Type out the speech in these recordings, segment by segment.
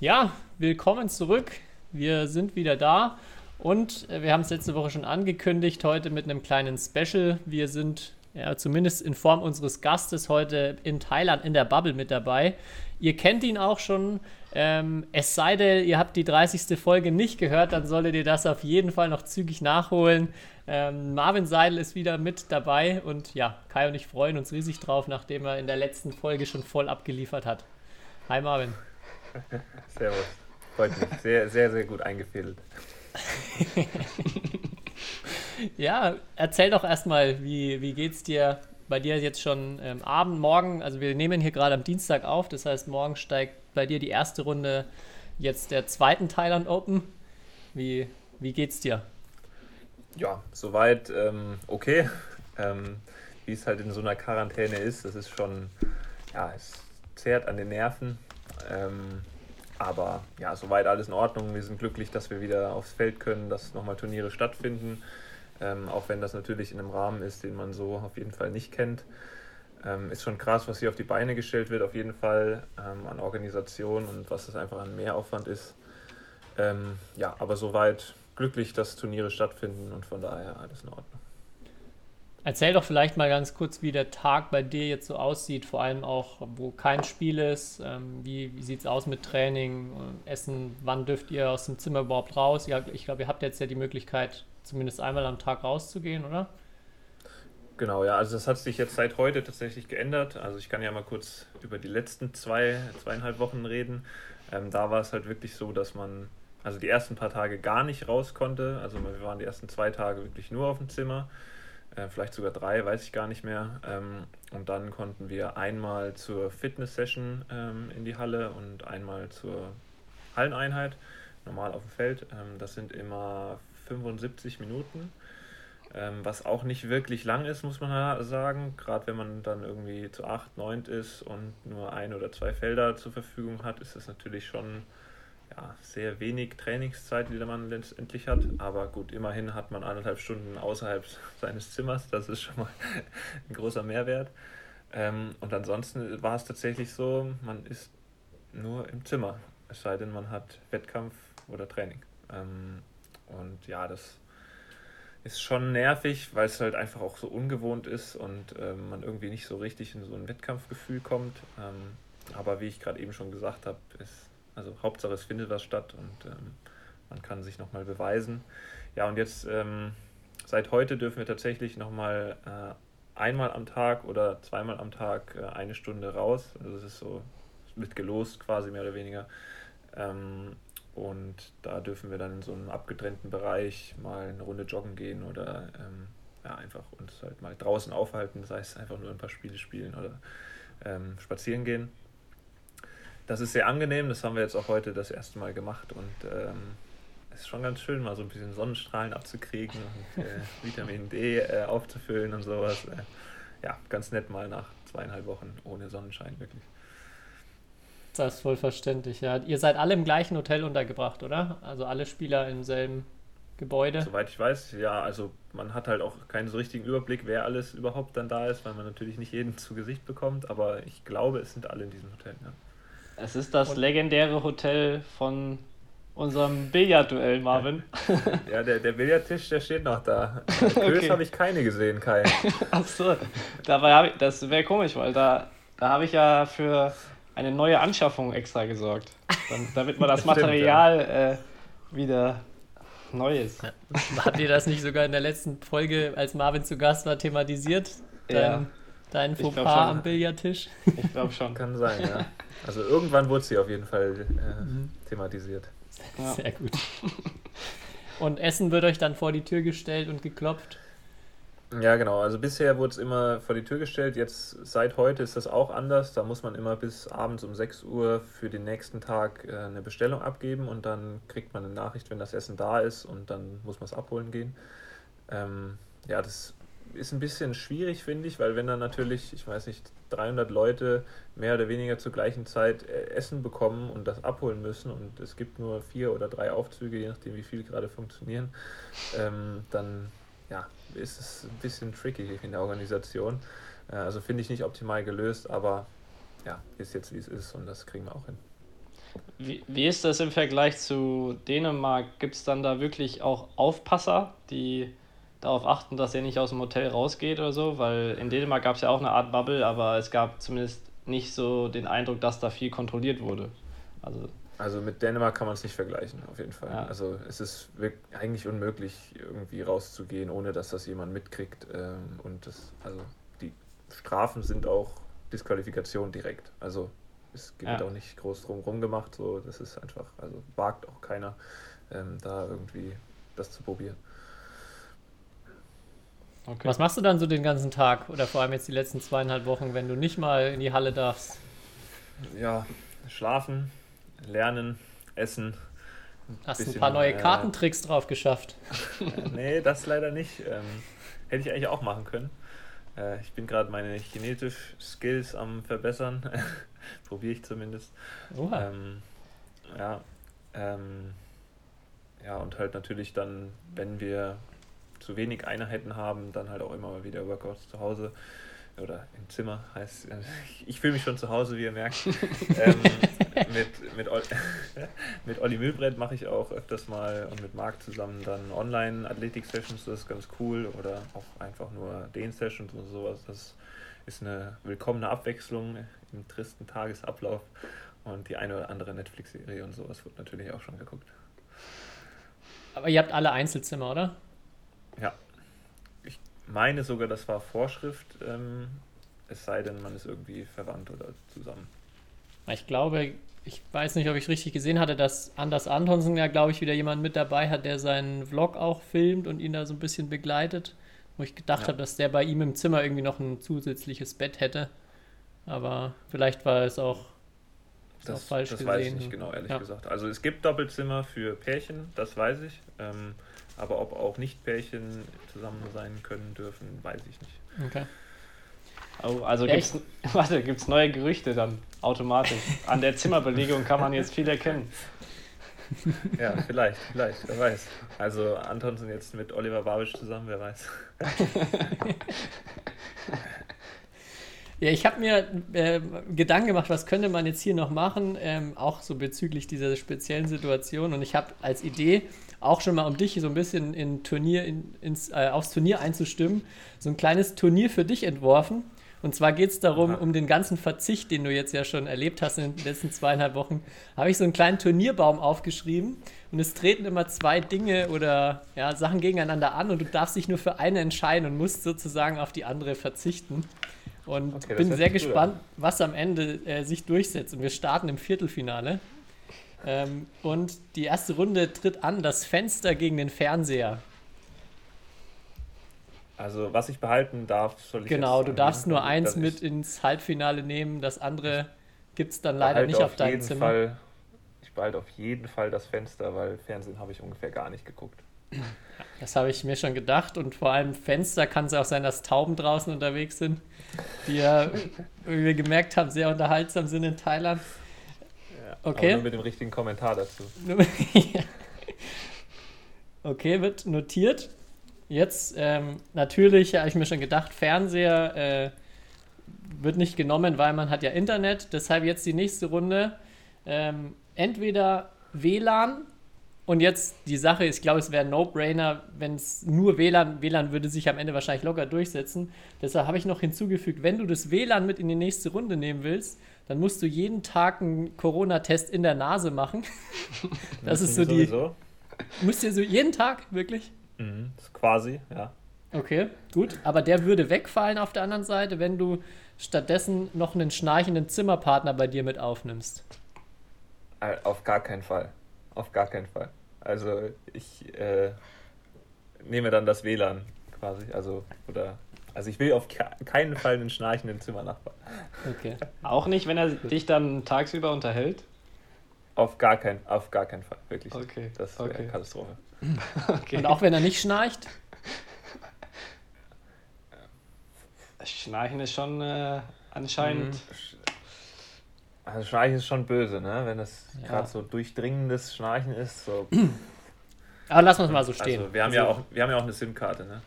Ja, willkommen zurück. Wir sind wieder da und äh, wir haben es letzte Woche schon angekündigt, heute mit einem kleinen Special. Wir sind ja, zumindest in Form unseres Gastes heute in Thailand in der Bubble mit dabei. Ihr kennt ihn auch schon. Ähm, es sei denn, ihr habt die 30. Folge nicht gehört, dann solltet ihr das auf jeden Fall noch zügig nachholen. Ähm, Marvin Seidel ist wieder mit dabei und ja, Kai und ich freuen uns riesig drauf, nachdem er in der letzten Folge schon voll abgeliefert hat. Hi Marvin. Servus. Freut mich. Sehr, sehr, sehr gut eingefädelt. ja, erzähl doch erstmal, wie, wie geht's dir bei dir jetzt schon ähm, Abend, morgen? Also wir nehmen hier gerade am Dienstag auf, das heißt, morgen steigt bei dir die erste Runde jetzt der zweiten Thailand Open. Wie, wie geht's dir? Ja, soweit ähm, okay. Ähm, wie es halt in so einer Quarantäne ist, das ist schon, ja, es zehrt an den Nerven. Ähm, aber ja, soweit alles in Ordnung. Wir sind glücklich, dass wir wieder aufs Feld können, dass nochmal Turniere stattfinden. Ähm, auch wenn das natürlich in einem Rahmen ist, den man so auf jeden Fall nicht kennt. Ähm, ist schon krass, was hier auf die Beine gestellt wird, auf jeden Fall ähm, an Organisation und was das einfach an Mehraufwand ist. Ähm, ja, aber soweit glücklich, dass Turniere stattfinden und von daher alles in Ordnung. Erzähl doch vielleicht mal ganz kurz, wie der Tag bei dir jetzt so aussieht, vor allem auch, wo kein Spiel ist. Ähm, wie wie sieht es aus mit Training, äh, Essen? Wann dürft ihr aus dem Zimmer überhaupt raus? Ich glaube, ihr habt jetzt ja die Möglichkeit, zumindest einmal am Tag rauszugehen, oder? Genau, ja, also das hat sich jetzt seit heute tatsächlich geändert. Also ich kann ja mal kurz über die letzten zwei, zweieinhalb Wochen reden. Ähm, da war es halt wirklich so, dass man also die ersten paar Tage gar nicht raus konnte. Also wir waren die ersten zwei Tage wirklich nur auf dem Zimmer äh, vielleicht sogar drei, weiß ich gar nicht mehr. Ähm, und dann konnten wir einmal zur Fitness-Session ähm, in die Halle und einmal zur Halleneinheit, normal auf dem Feld. Ähm, das sind immer 75 Minuten, ähm, was auch nicht wirklich lang ist, muss man sagen. Gerade wenn man dann irgendwie zu 8, 9 ist und nur ein oder zwei Felder zur Verfügung hat, ist das natürlich schon ja, sehr wenig Trainingszeit, die der Mann letztendlich hat. Aber gut, immerhin hat man anderthalb Stunden außerhalb seines Zimmers. Das ist schon mal ein großer Mehrwert. Ähm, und ansonsten war es tatsächlich so, man ist nur im Zimmer. Es sei denn, man hat Wettkampf oder Training. Ähm, und ja, das ist schon nervig, weil es halt einfach auch so ungewohnt ist und ähm, man irgendwie nicht so richtig in so ein Wettkampfgefühl kommt. Ähm, aber wie ich gerade eben schon gesagt habe, ist also Hauptsache es findet was statt und ähm, man kann sich nochmal beweisen. Ja, und jetzt ähm, seit heute dürfen wir tatsächlich nochmal äh, einmal am Tag oder zweimal am Tag äh, eine Stunde raus. Also es ist so mit gelost quasi mehr oder weniger. Ähm, und da dürfen wir dann in so einem abgetrennten Bereich mal eine Runde joggen gehen oder ähm, ja, einfach uns halt mal draußen aufhalten, das heißt einfach nur ein paar Spiele spielen oder ähm, spazieren gehen das ist sehr angenehm. Das haben wir jetzt auch heute das erste Mal gemacht und ähm, es ist schon ganz schön, mal so ein bisschen Sonnenstrahlen abzukriegen und äh, Vitamin D äh, aufzufüllen und sowas. Äh, ja, ganz nett mal nach zweieinhalb Wochen ohne Sonnenschein, wirklich. Das ist voll verständlich, ja. Ihr seid alle im gleichen Hotel untergebracht, oder? Also alle Spieler im selben Gebäude? Soweit ich weiß, ja. Also man hat halt auch keinen so richtigen Überblick, wer alles überhaupt dann da ist, weil man natürlich nicht jeden zu Gesicht bekommt. Aber ich glaube, es sind alle in diesem Hotel, ja. Es ist das legendäre Hotel von unserem Billardduell, Marvin. Ja, der, der Billardtisch, der steht noch da. Kös okay. habe ich keine gesehen, Kai. Achso, dabei habe ich, das wäre komisch, weil da, da habe ich ja für eine neue Anschaffung extra gesorgt. Dann, damit man das Material Stimmt, ja. äh, wieder neu ist. Habt ihr das nicht sogar in der letzten Folge, als Marvin zu Gast war, thematisiert? Dein, ja. Dein Fauxpas am Billardtisch? Ich glaube schon. Kann sein, ja. Also irgendwann wurde sie auf jeden Fall äh, mhm. thematisiert. Ja. Sehr gut. Und Essen wird euch dann vor die Tür gestellt und geklopft? Ja, genau. Also bisher wurde es immer vor die Tür gestellt. Jetzt seit heute ist das auch anders. Da muss man immer bis abends um 6 Uhr für den nächsten Tag äh, eine Bestellung abgeben und dann kriegt man eine Nachricht, wenn das Essen da ist und dann muss man es abholen gehen. Ähm, ja, das ist ein bisschen schwierig, finde ich, weil wenn dann natürlich, ich weiß nicht, 300 Leute mehr oder weniger zur gleichen Zeit äh, Essen bekommen und das abholen müssen und es gibt nur vier oder drei Aufzüge, je nachdem wie viel gerade funktionieren, ähm, dann ja, ist es ein bisschen tricky in der Organisation. Äh, also finde ich nicht optimal gelöst, aber ja, ist jetzt wie es ist und das kriegen wir auch hin. Wie, wie ist das im Vergleich zu Dänemark? Gibt es dann da wirklich auch Aufpasser, die darauf achten, dass er nicht aus dem Hotel rausgeht oder so? Weil in Dänemark gab es ja auch eine Art Bubble, aber es gab zumindest nicht so den Eindruck, dass da viel kontrolliert wurde. Also also mit Dänemark kann man es nicht vergleichen, auf jeden Fall. Ja. Also es ist eigentlich unmöglich, irgendwie rauszugehen, ohne dass das jemand mitkriegt. Ähm, und das, also die Strafen sind auch Disqualifikation direkt. Also es wird ja. auch nicht groß drum rum gemacht. So, das ist einfach, also wagt auch keiner, ähm, da irgendwie das zu probieren. Okay. Was machst du dann so den ganzen Tag oder vor allem jetzt die letzten zweieinhalb Wochen, wenn du nicht mal in die Halle darfst? Ja, schlafen, lernen, essen. Hast bisschen, ein paar neue äh, Kartentricks drauf geschafft. nee, das leider nicht. Ähm, hätte ich eigentlich auch machen können. Äh, ich bin gerade meine Chinesisch-Skills am Verbessern. Probiere ich zumindest. Ähm, ja, ähm, ja, und halt natürlich dann, wenn wir zu wenig Einheiten haben, dann halt auch immer mal wieder Workouts zu Hause oder im Zimmer heißt, ich fühle mich schon zu Hause, wie ihr merkt. ähm, mit, mit, mit Olli Mühlbrett mache ich auch öfters mal und mit Marc zusammen dann Online-Athletik-Sessions, das ist ganz cool. Oder auch einfach nur Den-Sessions und sowas. Das ist eine willkommene Abwechslung im tristen Tagesablauf. Und die eine oder andere Netflix-Serie und sowas wird natürlich auch schon geguckt. Aber ihr habt alle Einzelzimmer, oder? Ja, meine sogar, das war Vorschrift, ähm, es sei denn, man ist irgendwie verwandt oder zusammen. Ich glaube, ich weiß nicht, ob ich richtig gesehen hatte, dass Anders Antonsen ja, glaube ich, wieder jemand mit dabei hat, der seinen Vlog auch filmt und ihn da so ein bisschen begleitet. Wo ich gedacht ja. habe, dass der bei ihm im Zimmer irgendwie noch ein zusätzliches Bett hätte. Aber vielleicht war es auch, das, auch falsch das gesehen. Das weiß ich nicht genau, ehrlich ja. gesagt. Also es gibt Doppelzimmer für Pärchen, das weiß ich. Ähm, aber ob auch Nicht-Pärchen zusammen sein können dürfen, weiß ich nicht. Okay. Oh, also gibt es warte, gibt's neue Gerüchte dann automatisch. An der Zimmerbelegung kann man jetzt viel erkennen. Ja, vielleicht, vielleicht, wer weiß. Also Antonsen jetzt mit Oliver Babisch zusammen, wer weiß. Ja, ich habe mir äh, Gedanken gemacht, was könnte man jetzt hier noch machen, ähm, auch so bezüglich dieser speziellen Situation. Und ich habe als Idee, auch schon mal um dich so ein bisschen in Turnier, in, ins, äh, aufs Turnier einzustimmen, so ein kleines Turnier für dich entworfen. Und zwar geht es darum, Aha. um den ganzen Verzicht, den du jetzt ja schon erlebt hast in den letzten zweieinhalb Wochen, habe ich so einen kleinen Turnierbaum aufgeschrieben. Und es treten immer zwei Dinge oder ja, Sachen gegeneinander an und du darfst dich nur für eine entscheiden und musst sozusagen auf die andere verzichten. Und okay, bin sehr gespannt, an. was am Ende äh, sich durchsetzt. Und wir starten im Viertelfinale. Ähm, und die erste Runde tritt an, das Fenster gegen den Fernseher. Also, was ich behalten darf, soll ich Genau, du darfst nur eins mit ins Halbfinale nehmen, das andere gibt es dann leider nicht auf, auf deinem Zimmer. Fall, ich behalte auf jeden Fall das Fenster, weil Fernsehen habe ich ungefähr gar nicht geguckt. Das habe ich mir schon gedacht und vor allem Fenster kann es auch sein, dass Tauben draußen unterwegs sind, die ja, wie wir gemerkt haben, sehr unterhaltsam sind in Thailand. Ja, okay. nur mit dem richtigen Kommentar dazu. okay, wird notiert. Jetzt ähm, natürlich habe ich mir schon gedacht, Fernseher äh, wird nicht genommen, weil man hat ja Internet. Deshalb jetzt die nächste Runde. Ähm, entweder WLAN und jetzt die Sache, ich glaube, es wäre ein No-Brainer, wenn es nur WLAN, WLAN würde sich am Ende wahrscheinlich locker durchsetzen. Deshalb habe ich noch hinzugefügt, wenn du das WLAN mit in die nächste Runde nehmen willst, dann musst du jeden Tag einen Corona-Test in der Nase machen. das ist so die. Sowieso? Musst du so jeden Tag, wirklich? Mhm, quasi, ja. Okay, gut. Aber der würde wegfallen auf der anderen Seite, wenn du stattdessen noch einen schnarchenden Zimmerpartner bei dir mit aufnimmst. Äh, auf gar keinen Fall. Auf gar keinen Fall. Also ich äh, nehme dann das WLAN quasi. Also, oder, also ich will auf keinen Fall einen schnarchenden Zimmernachbar. Okay. Auch nicht, wenn er dich dann tagsüber unterhält? Auf gar, kein, auf gar keinen Fall, wirklich. Okay. Das wäre okay. Katastrophe. okay. Und auch wenn er nicht schnarcht? Schnarchen ist schon äh, anscheinend. Mhm. Also Schnarchen ist schon böse, ne? Wenn das ja. gerade so durchdringendes Schnarchen ist. So. Aber lassen wir es mal so stehen. Also wir haben, also, ja auch, wir haben ja auch eine SIM-Karte, ne?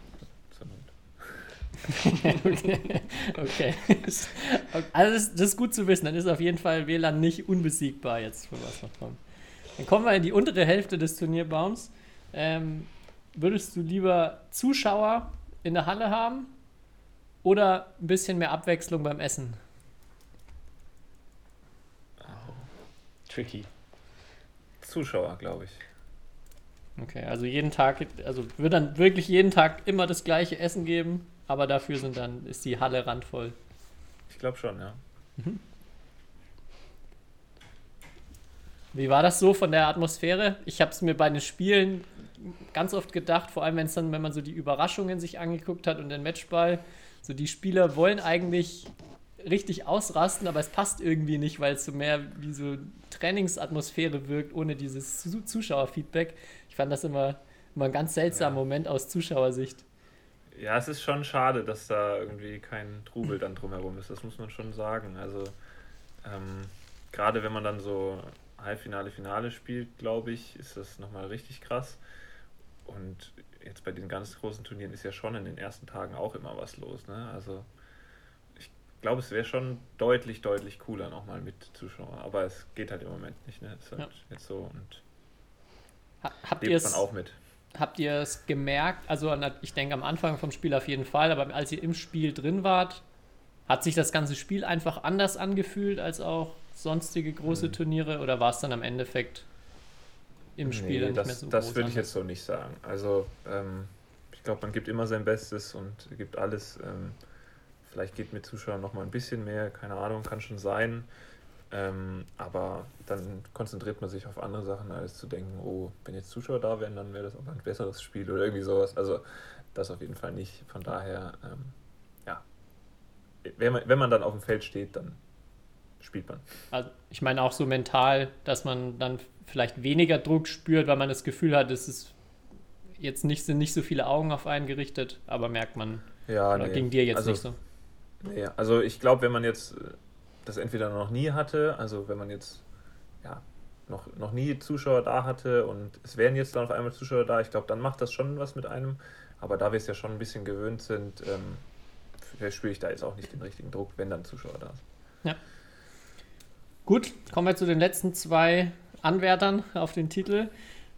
okay. Also das, das, ist gut zu wissen. Dann ist auf jeden Fall WLAN nicht unbesiegbar jetzt, für was noch kommt. Dann kommen wir in die untere Hälfte des Turnierbaums. Ähm, würdest du lieber Zuschauer in der Halle haben oder ein bisschen mehr Abwechslung beim Essen? Tricky. Zuschauer, glaube ich. Okay, also jeden Tag, also wird dann wirklich jeden Tag immer das gleiche Essen geben, aber dafür sind dann, ist die Halle randvoll. Ich glaube schon, ja. Mhm. Wie war das so von der Atmosphäre? Ich habe es mir bei den Spielen ganz oft gedacht, vor allem wenn es dann, wenn man so die Überraschungen sich angeguckt hat und den Matchball, so die Spieler wollen eigentlich richtig ausrasten, aber es passt irgendwie nicht, weil es so mehr wie so Trainingsatmosphäre wirkt, ohne dieses Zuschauerfeedback. Ich fand das immer, immer ein ganz seltsamer ja. Moment aus Zuschauersicht. Ja, es ist schon schade, dass da irgendwie kein Trubel dann drumherum ist. Das muss man schon sagen. Also ähm, gerade wenn man dann so Halbfinale, Finale spielt, glaube ich, ist das nochmal richtig krass. Und jetzt bei den ganz großen Turnieren ist ja schon in den ersten Tagen auch immer was los. Ne? Also glaube, es wäre schon deutlich, deutlich cooler nochmal mit Zuschauern. Aber es geht halt im Moment nicht. Ne? Es ist halt ja. jetzt so und ha habt lebt man auch mit. Habt ihr es gemerkt? Also ich denke am Anfang vom Spiel auf jeden Fall, aber als ihr im Spiel drin wart, hat sich das ganze Spiel einfach anders angefühlt als auch sonstige große hm. Turniere oder war es dann am Endeffekt im Spiel nee, nicht das, mehr so Das würde ich jetzt so nicht sagen. Also ähm, ich glaube, man gibt immer sein Bestes und gibt alles. Ähm, vielleicht geht mit Zuschauern noch mal ein bisschen mehr, keine Ahnung, kann schon sein. Ähm, aber dann konzentriert man sich auf andere Sachen, als zu denken, oh, wenn jetzt Zuschauer da wären, dann wäre das auch ein besseres Spiel oder irgendwie sowas. Also das auf jeden Fall nicht. Von daher, ähm, ja, wenn man, wenn man dann auf dem Feld steht, dann spielt man. Also ich meine auch so mental, dass man dann vielleicht weniger Druck spürt, weil man das Gefühl hat, es ist jetzt nicht, sind nicht so viele Augen auf einen gerichtet, aber merkt man, ja, oder nee. ging dir jetzt also, nicht so? Nee, also ich glaube, wenn man jetzt das entweder noch nie hatte, also wenn man jetzt ja, noch, noch nie Zuschauer da hatte und es wären jetzt dann auf einmal Zuschauer da, ich glaube, dann macht das schon was mit einem. Aber da wir es ja schon ein bisschen gewöhnt sind, ähm, spüre ich da jetzt auch nicht den richtigen Druck, wenn dann Zuschauer da sind. Ja. Gut, kommen wir zu den letzten zwei Anwärtern auf den Titel.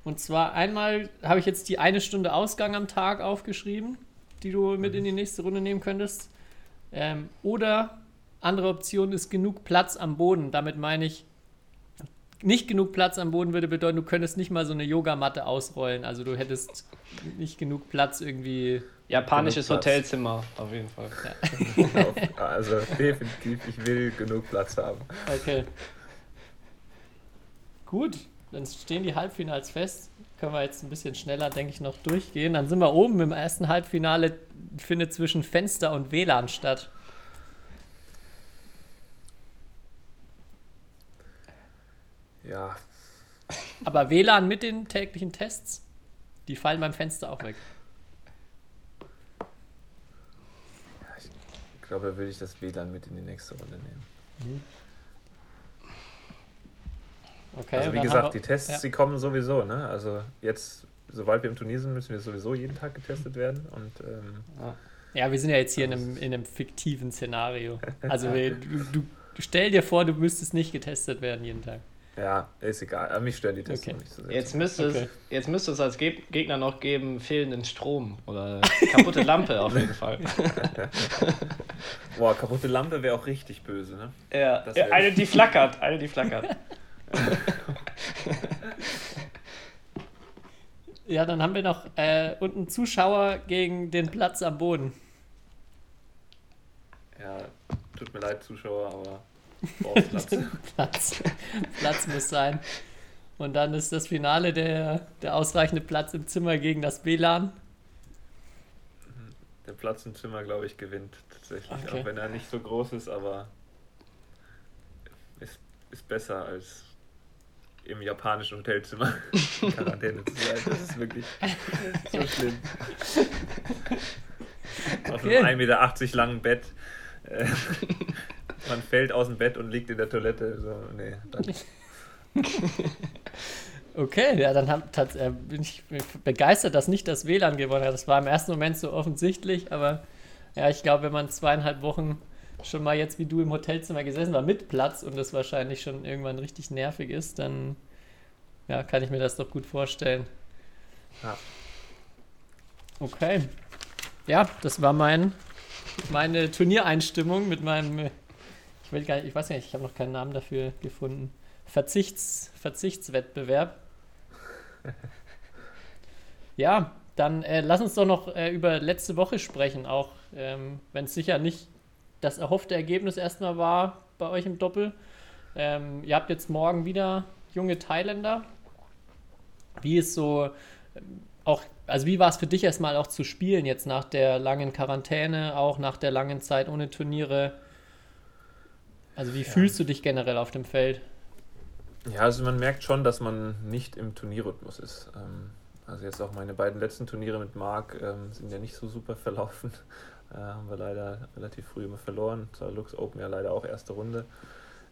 Und zwar einmal habe ich jetzt die eine Stunde Ausgang am Tag aufgeschrieben, die du mit in die nächste Runde nehmen könntest. Ähm, oder andere Option ist genug Platz am Boden. Damit meine ich, nicht genug Platz am Boden würde bedeuten, du könntest nicht mal so eine Yogamatte ausrollen. Also du hättest nicht genug Platz irgendwie Japanisches Hotelzimmer, auf jeden Fall. Ja. also definitiv, ich will genug Platz haben. Okay. Gut, dann stehen die Halbfinals fest. Können wir jetzt ein bisschen schneller, denke ich, noch durchgehen. Dann sind wir oben im ersten Halbfinale, findet zwischen Fenster und WLAN statt. Ja. Aber WLAN mit den täglichen Tests, die fallen beim Fenster auch weg. Ich glaube, da würde ich das WLAN mit in die nächste Runde nehmen. Mhm. Okay, also wie gesagt, wir, die Tests, ja. die kommen sowieso, ne? Also jetzt, sobald wir im Turnier sind, müssen wir sowieso jeden Tag getestet werden. Und, ähm, ja, wir sind ja jetzt hier in einem, in einem fiktiven Szenario. Also du, du, du stell dir vor, du müsstest nicht getestet werden jeden Tag. Ja, ist egal. Aber mich stören die Tests okay. nicht so sehr. Jetzt müsste, okay. es, jetzt müsste es als Ge Gegner noch geben, fehlenden Strom oder kaputte Lampe auf jeden Fall. Boah, kaputte Lampe wäre auch richtig böse, ne? Ja, ja eine, die flackert. Eine, die flackert. ja, dann haben wir noch äh, unten Zuschauer gegen den Platz am Boden. Ja, tut mir leid, Zuschauer, aber Platz. Platz. Platz muss sein. Und dann ist das Finale der, der ausreichende Platz im Zimmer gegen das WLAN. der Platz im Zimmer, glaube ich, gewinnt tatsächlich. Okay. Auch wenn er nicht so groß ist, aber ist, ist besser als im japanischen Hotelzimmer in Quarantäne zu sein. Das ist wirklich so schlimm. Auf Okay. einem 1,80 Meter langen Bett. Äh, man fällt aus dem Bett und liegt in der Toilette. So, nee, danke. Okay, ja, dann hab, tats- äh, bin ich begeistert, dass nicht das WLAN gewonnen hat. Das war im ersten Moment so offensichtlich, aber ja, ich glaube, wenn man zweieinhalb Wochen schon mal jetzt wie du im Hotelzimmer gesessen war mit Platz und das wahrscheinlich schon irgendwann richtig nervig ist, dann ja, kann ich mir das doch gut vorstellen. Ja. Okay. Ja, das war mein, meine Turniereinstimmung mit meinem, ich, will gar nicht, ich weiß nicht, ich habe noch keinen Namen dafür gefunden. Verzichts, Verzichtswettbewerb. Ja, dann äh, lass uns doch noch äh, über letzte Woche sprechen, auch ähm, wenn es sicher nicht das erhoffte Ergebnis erstmal war bei euch im Doppel. Ähm, ihr habt jetzt morgen wieder junge Thailänder. Wie ist so ähm, auch, also wie war es für dich erstmal auch zu spielen jetzt nach der langen Quarantäne, auch nach der langen Zeit ohne Turniere? Also wie fühlst du dich generell auf dem Feld? Ja, also man merkt schon, dass man nicht im Turnierrhythmus ist. Ähm, also jetzt auch meine beiden letzten Turniere mit Marc ähm, sind ja nicht so super verlaufen. Äh, haben wir leider relativ früh immer verloren. Zwar Lux Open ja leider auch erste Runde.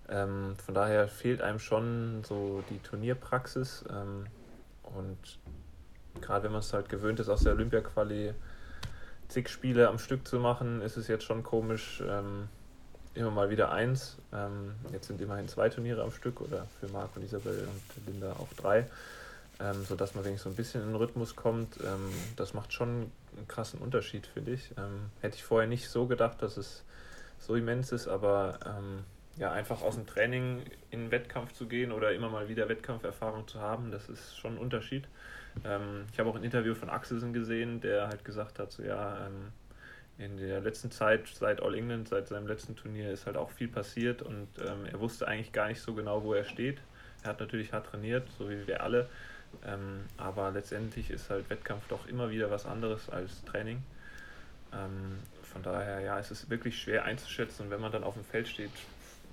Ähm, von daher fehlt einem schon so die Turnierpraxis. Ähm, und gerade wenn man es halt gewöhnt ist, aus der Olympia-Quali zig Spiele am Stück zu machen, ist es jetzt schon komisch, ähm, immer mal wieder eins. Ähm, jetzt sind immerhin zwei Turniere am Stück oder für Marc und Isabel und Linda auch drei, ähm, sodass man wenigstens so ein bisschen in den Rhythmus kommt. Ähm, das macht schon einen krassen Unterschied, finde ich. Ähm, hätte ich vorher nicht so gedacht, dass es so immens ist, aber ähm, ja, einfach aus dem Training in den Wettkampf zu gehen oder immer mal wieder Wettkampferfahrung zu haben, das ist schon ein Unterschied. Ähm, ich habe auch ein Interview von Axelsen gesehen, der halt gesagt hat, so ja, ähm, in der letzten Zeit, seit All England, seit seinem letzten Turnier, ist halt auch viel passiert und ähm, er wusste eigentlich gar nicht so genau, wo er steht. Er hat natürlich hart trainiert, so wie wir alle, ähm, aber letztendlich ist halt Wettkampf doch immer wieder was anderes als Training. Ähm, von daher, ja, es ist wirklich schwer einzuschätzen und wenn man dann auf dem Feld steht,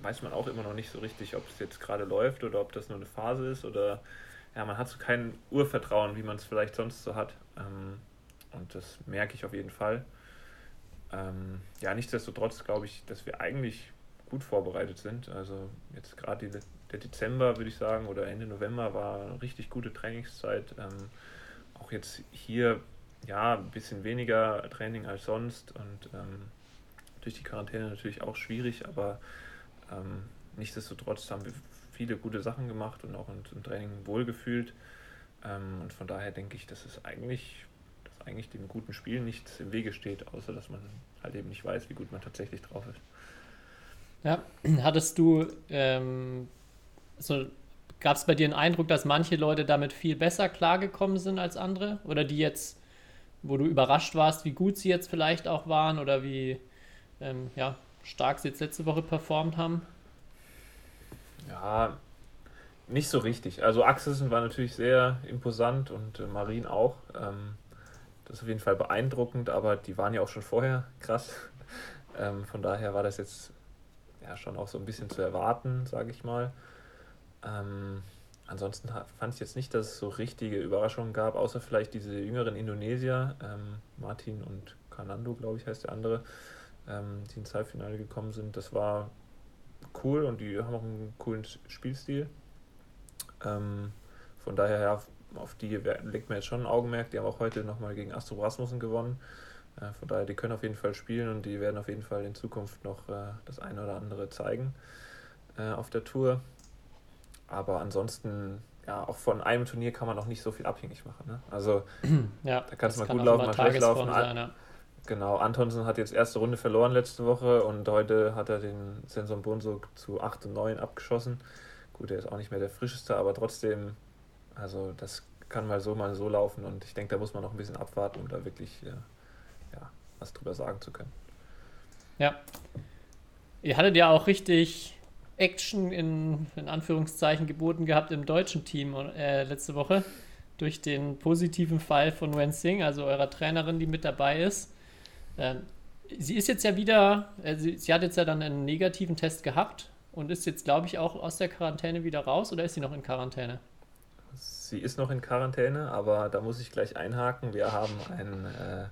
weiß man auch immer noch nicht so richtig, ob es jetzt gerade läuft oder ob das nur eine Phase ist oder ja, man hat so kein Urvertrauen, wie man es vielleicht sonst so hat. Ähm, und das merke ich auf jeden Fall. Ähm, ja, nichtsdestotrotz glaube ich, dass wir eigentlich gut vorbereitet sind. Also jetzt gerade die- der Dezember, würde ich sagen, oder Ende November war eine richtig gute Trainingszeit. Ähm, auch jetzt hier, ja, ein bisschen weniger Training als sonst und ähm, durch die Quarantäne natürlich auch schwierig, aber ähm, nichtsdestotrotz haben wir viele gute Sachen gemacht und auch im, im Training wohlgefühlt. Ähm, und von daher denke ich, dass es eigentlich, dass eigentlich dem guten Spiel nichts im Wege steht, außer dass man halt eben nicht weiß, wie gut man tatsächlich drauf ist. Ja, hattest du, ähm, so, gab es bei dir einen Eindruck, dass manche Leute damit viel besser klargekommen sind als andere? Oder die jetzt, wo du überrascht warst, wie gut sie jetzt vielleicht auch waren oder wie ähm, ja, stark sie jetzt letzte Woche performt haben? Ja, nicht so richtig. Also Axelsen war natürlich sehr imposant und äh, Marin auch. Ähm, das ist auf jeden Fall beeindruckend, aber die waren ja auch schon vorher krass. Ähm, von daher war das jetzt ja schon auch so ein bisschen zu erwarten, sage ich mal. Ähm, ansonsten fand ich jetzt nicht, dass es so richtige Überraschungen gab, außer vielleicht diese jüngeren Indonesier, ähm, Martin und Kanando, glaube ich, heißt der andere, ähm, die ins Halbfinale gekommen sind. Das war cool und die haben auch einen coolen Spielstil. Ähm, von daher, ja, auf die legt man jetzt schon ein Augenmerk. Die haben auch heute nochmal gegen Astro Rasmussen gewonnen. Äh, von daher, die können auf jeden Fall spielen und die werden auf jeden Fall in Zukunft noch äh, das eine oder andere zeigen äh, auf der Tour. Aber ansonsten, ja, auch von einem Turnier kann man noch nicht so viel abhängig machen. Ne? Also, Ja, Da kann's das mal kann gut laufen, mal schlecht laufen. sein, ja. Genau, Antonsen hat jetzt erste Runde verloren letzte Woche und heute hat er den Senson Bonso zu 8 und 9 abgeschossen. Gut, er ist auch nicht mehr der frischeste, aber trotzdem, also das kann mal so, mal so laufen und ich denke, da muss man noch ein bisschen abwarten, um da wirklich äh, ja, was drüber sagen zu können. Ja. Ihr hattet ja auch richtig Action in, in Anführungszeichen geboten gehabt im deutschen Team äh, letzte Woche durch den positiven Fall von Wen Sing, also eurer Trainerin, die mit dabei ist. Ähm, sie ist jetzt ja wieder, äh, sie, sie, hat jetzt ja dann einen negativen Test gehabt und ist jetzt, glaube ich, auch aus der Quarantäne wieder raus oder ist sie noch in Quarantäne? Sie ist noch in Quarantäne, aber da muss ich gleich einhaken. Wir haben einen, äh,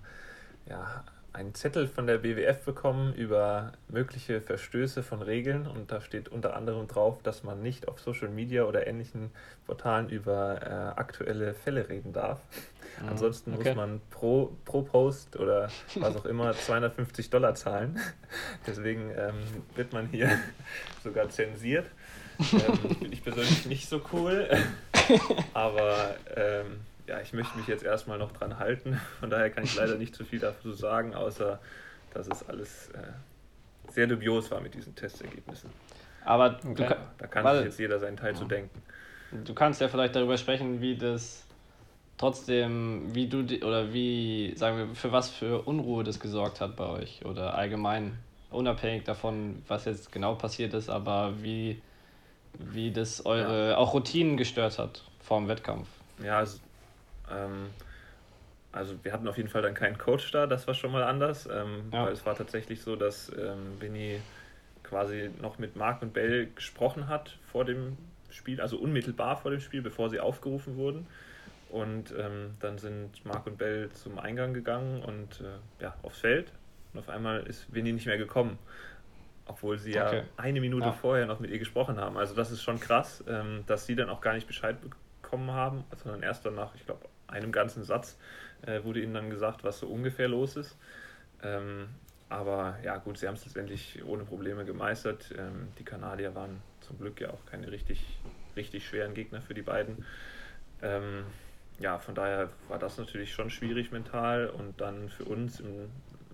ja, einen Zettel von der BWF bekommen über mögliche Verstöße von Regeln und da steht unter anderem drauf, dass man nicht auf Social Media oder ähnlichen Portalen über äh, aktuelle Fälle reden darf. Mhm, Ansonsten okay. muss man pro, pro Post oder was auch immer 250 Dollar zahlen. Deswegen ähm, wird man hier sogar zensiert. Ähm, Finde ich persönlich nicht so cool. Aber ähm, ja, ich möchte mich jetzt erstmal noch dran halten. Von daher kann ich leider nicht zu viel dazu sagen, außer dass es alles äh, sehr dubios war mit diesen Testergebnissen. Aber okay. kann, da kann sich jetzt jeder seinen Teil ja. zu denken. Du kannst ja vielleicht darüber sprechen, wie das trotzdem, wie du oder wie, sagen wir, für was für Unruhe das gesorgt hat bei euch oder allgemein, unabhängig davon, was jetzt genau passiert ist, aber wie, wie das eure ja. auch Routinen gestört hat vor dem Wettkampf. Ja, also, ähm, also wir hatten auf jeden Fall dann keinen Coach da, das war schon mal anders, ähm, ja. weil es war tatsächlich so, dass ähm, Vinny quasi noch mit Marc und Bell gesprochen hat vor dem Spiel, also unmittelbar vor dem Spiel, bevor sie aufgerufen wurden. Und ähm, dann sind Marc und Bell zum Eingang gegangen und äh, ja, aufs Feld. Und auf einmal ist Winnie nicht mehr gekommen. Obwohl sie okay. ja eine Minute ja. vorher noch mit ihr gesprochen haben. Also das ist schon krass, ähm, dass sie dann auch gar nicht Bescheid bekommen haben, sondern erst dann nach, ich glaube, einem ganzen Satz äh, wurde ihnen dann gesagt, was so ungefähr los ist. Ähm, aber ja gut, sie haben es letztendlich ohne Probleme gemeistert. Ähm, die Kanadier waren zum Glück ja auch keine richtig, richtig schweren Gegner für die beiden. Ähm, ja, von daher war das natürlich schon schwierig mental und dann für uns im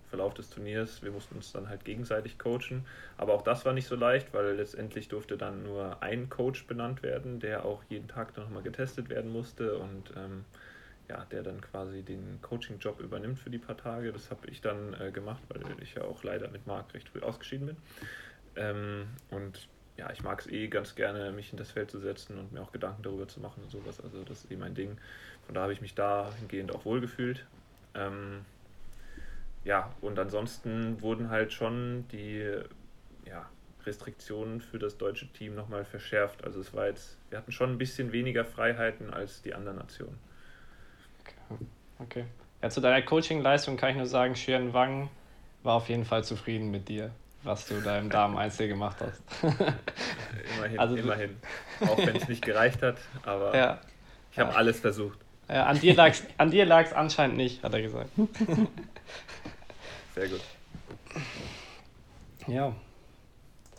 Verlauf des Turniers, wir mussten uns dann halt gegenseitig coachen, aber auch das war nicht so leicht, weil letztendlich durfte dann nur ein Coach benannt werden, der auch jeden Tag nochmal getestet werden musste und ähm, ja, der dann quasi den Coaching-Job übernimmt für die paar Tage. Das habe ich dann äh, gemacht, weil ich ja auch leider mit Marc recht früh ausgeschieden bin. Ähm, und ja, ich mag es eh ganz gerne, mich in das Feld zu setzen und mir auch Gedanken darüber zu machen und sowas. Also das ist eh mein Ding. Von da habe ich mich dahingehend auch wohlgefühlt. Ähm, ja, und ansonsten wurden halt schon die ja, Restriktionen für das deutsche Team nochmal verschärft. Also es war jetzt, wir hatten schon ein bisschen weniger Freiheiten als die anderen Nationen. Okay. Ja, zu deiner Coaching-Leistung kann ich nur sagen, Shiren Wang war auf jeden Fall zufrieden mit dir was du da im Damen-Einzel gemacht hast. immerhin, also, immerhin. Auch wenn es nicht gereicht hat, aber ja. ich habe ja. alles versucht. Ja, an dir lag es anscheinend nicht, hat er gesagt. Sehr gut. Ja.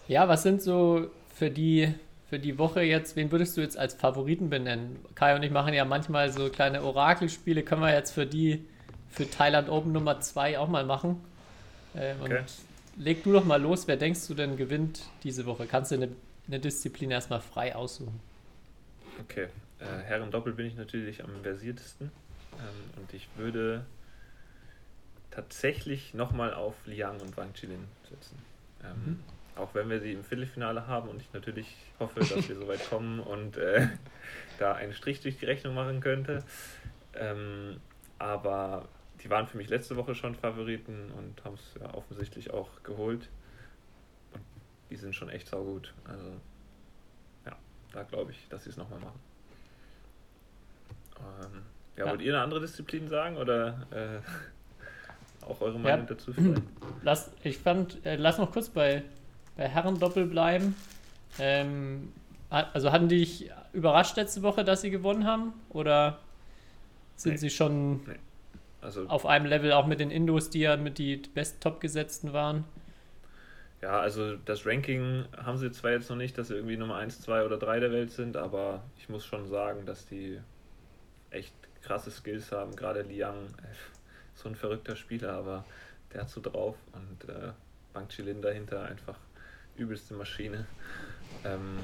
Ja, was sind so für die, für die Woche jetzt, wen würdest du jetzt als Favoriten benennen? Kai und ich machen ja manchmal so kleine Orakelspiele, können wir jetzt für die, für Thailand Open Nummer 2 auch mal machen. Ähm, okay. Und leg du doch mal los. Wer denkst du denn gewinnt diese Woche? Kannst du eine, eine Disziplin erstmal frei aussuchen? Okay. Äh, Herren Doppel bin ich natürlich am versiertesten. Ähm, und ich würde tatsächlich nochmal auf Liang und Wang Chilin setzen. Ähm, mhm. Auch wenn wir sie im Viertelfinale haben und ich natürlich hoffe, dass wir so weit kommen und äh, da einen Strich durch die Rechnung machen könnte. Ähm, aber die waren für mich letzte Woche schon Favoriten und haben es ja offensichtlich auch geholt. Und die sind schon echt saugut. Also ja, da glaube ich, dass sie es nochmal machen. Ähm, ja, ja, wollt ihr eine andere Disziplin sagen oder äh, auch eure Meinung ja. dazu vielleicht? Lass, ich fand, äh, lass noch kurz bei, bei Herren-Doppel bleiben. Ähm, also hatten die dich überrascht letzte Woche, dass sie gewonnen haben? Oder sind nee. sie schon nee. Also, auf einem Level auch mit den Indos, die ja mit die best top gesetzten waren. Ja, also das Ranking haben sie zwar jetzt noch nicht, dass sie irgendwie Nummer 1, 2 oder 3 der Welt sind, aber ich muss schon sagen, dass die echt krasse Skills haben. Gerade Liang, so ein verrückter Spieler, aber der hat so drauf und äh, Bang Chilin dahinter einfach übelste Maschine. Ähm,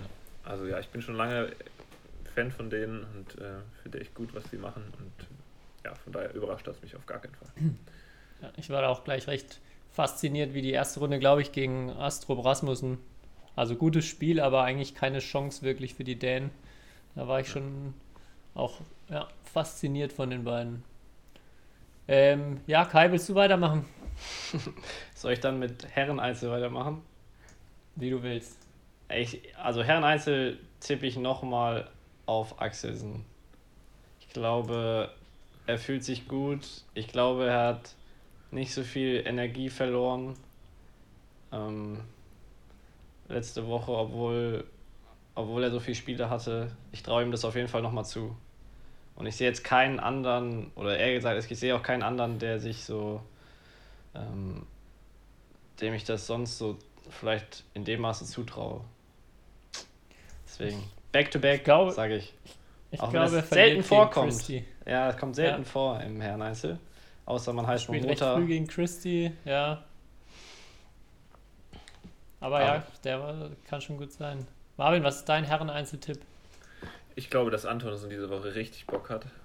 also ja, ich bin schon lange Fan von denen und äh, finde echt gut, was sie machen und ja, von daher überrascht das mich auf gar keinen Fall. Ja, ich war da auch gleich recht fasziniert, wie die erste Runde, glaube ich, gegen Astro Rasmussen. Also gutes Spiel, aber eigentlich keine Chance wirklich für die Dänen. Da war ich ja. schon auch ja, fasziniert von den beiden. Ähm, ja, Kai, willst du weitermachen? Soll ich dann mit Herren-Einzel weitermachen? Wie du willst. Ich, also Herren-Einzel tippe ich nochmal auf Axelsen. Ich glaube, er fühlt sich gut. Ich glaube, er hat nicht so viel Energie verloren. Ähm, letzte Woche, obwohl, obwohl er so viele Spiele hatte. Ich traue ihm das auf jeden Fall nochmal zu. Und ich sehe jetzt keinen anderen, oder eher gesagt, ich sehe auch keinen anderen, der sich so, ähm, dem ich das sonst so vielleicht in dem Maße zutraue. Deswegen, back-to-back, glaube- sage ich. Ich Auch wenn glaube, das verliert selten vorkommt. Christie. Ja, es kommt selten Ja. vor im Herren Einzel. Außer man heißt Spielt Momota. früh gegen Christie, ja. Aber Aber- ja, der war, kann schon gut sein. Marvin, was ist dein Herren-Einzeltipp? Ich glaube, dass Antonsen diese Woche richtig Bock hat.